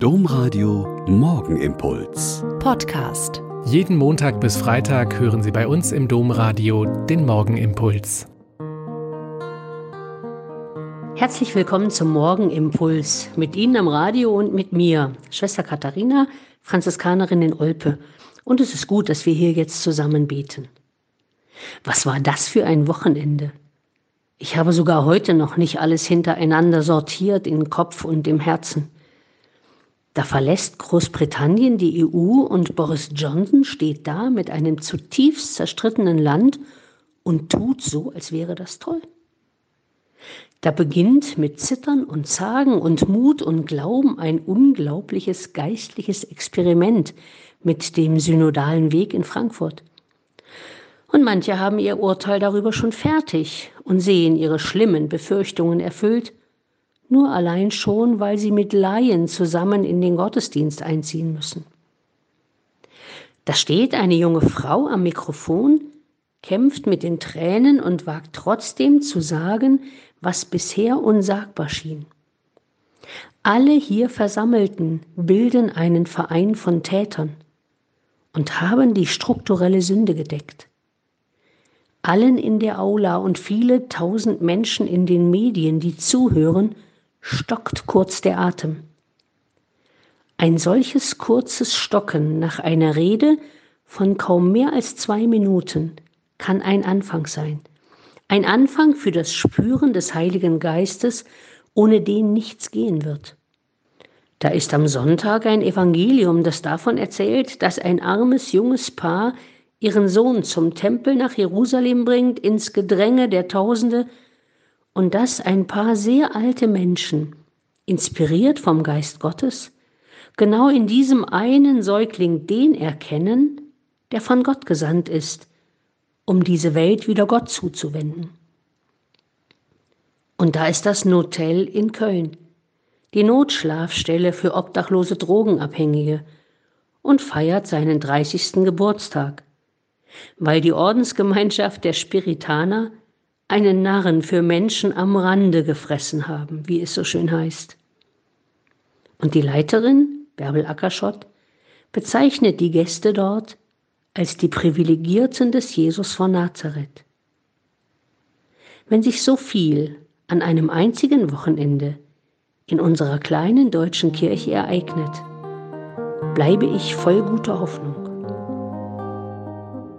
Domradio Morgenimpuls. Podcast. Jeden Montag bis Freitag hören Sie bei uns im Domradio den Morgenimpuls. Herzlich willkommen zum Morgenimpuls. Mit Ihnen am Radio und mit mir, Schwester Katharina, Franziskanerin in Olpe. Und es ist gut, dass wir hier jetzt zusammen beten. Was war das für ein Wochenende? Ich habe sogar heute noch nicht alles hintereinander sortiert in Kopf und im Herzen. Da verlässt Großbritannien die EU und Boris Johnson steht da mit einem zutiefst zerstrittenen Land und tut so, als wäre das toll. Da beginnt mit Zittern und Zagen und Mut und Glauben ein unglaubliches geistliches Experiment mit dem synodalen Weg in Frankfurt. Und manche haben ihr Urteil darüber schon fertig und sehen ihre schlimmen Befürchtungen erfüllt nur allein schon, weil sie mit Laien zusammen in den Gottesdienst einziehen müssen. Da steht eine junge Frau am Mikrofon, kämpft mit den Tränen und wagt trotzdem zu sagen, was bisher unsagbar schien. Alle hier Versammelten bilden einen Verein von Tätern und haben die strukturelle Sünde gedeckt. Allen in der Aula und viele tausend Menschen in den Medien, die zuhören, stockt kurz der Atem. Ein solches kurzes Stocken nach einer Rede von kaum mehr als zwei Minuten kann ein Anfang sein. Ein Anfang für das Spüren des Heiligen Geistes, ohne den nichts gehen wird. Da ist am Sonntag ein Evangelium, das davon erzählt, dass ein armes junges Paar ihren Sohn zum Tempel nach Jerusalem bringt, ins Gedränge der Tausende, und dass ein paar sehr alte Menschen, inspiriert vom Geist Gottes, genau in diesem einen Säugling den erkennen, der von Gott gesandt ist, um diese Welt wieder Gott zuzuwenden. Und da ist das Notel in Köln, die Notschlafstelle für obdachlose Drogenabhängige, und feiert seinen 30. Geburtstag, weil die Ordensgemeinschaft der Spiritaner einen Narren für Menschen am Rande gefressen haben, wie es so schön heißt. Und die Leiterin, Bärbel Ackerschott, bezeichnet die Gäste dort als die Privilegierten des Jesus von Nazareth. Wenn sich so viel an einem einzigen Wochenende in unserer kleinen deutschen Kirche ereignet, bleibe ich voll guter Hoffnung.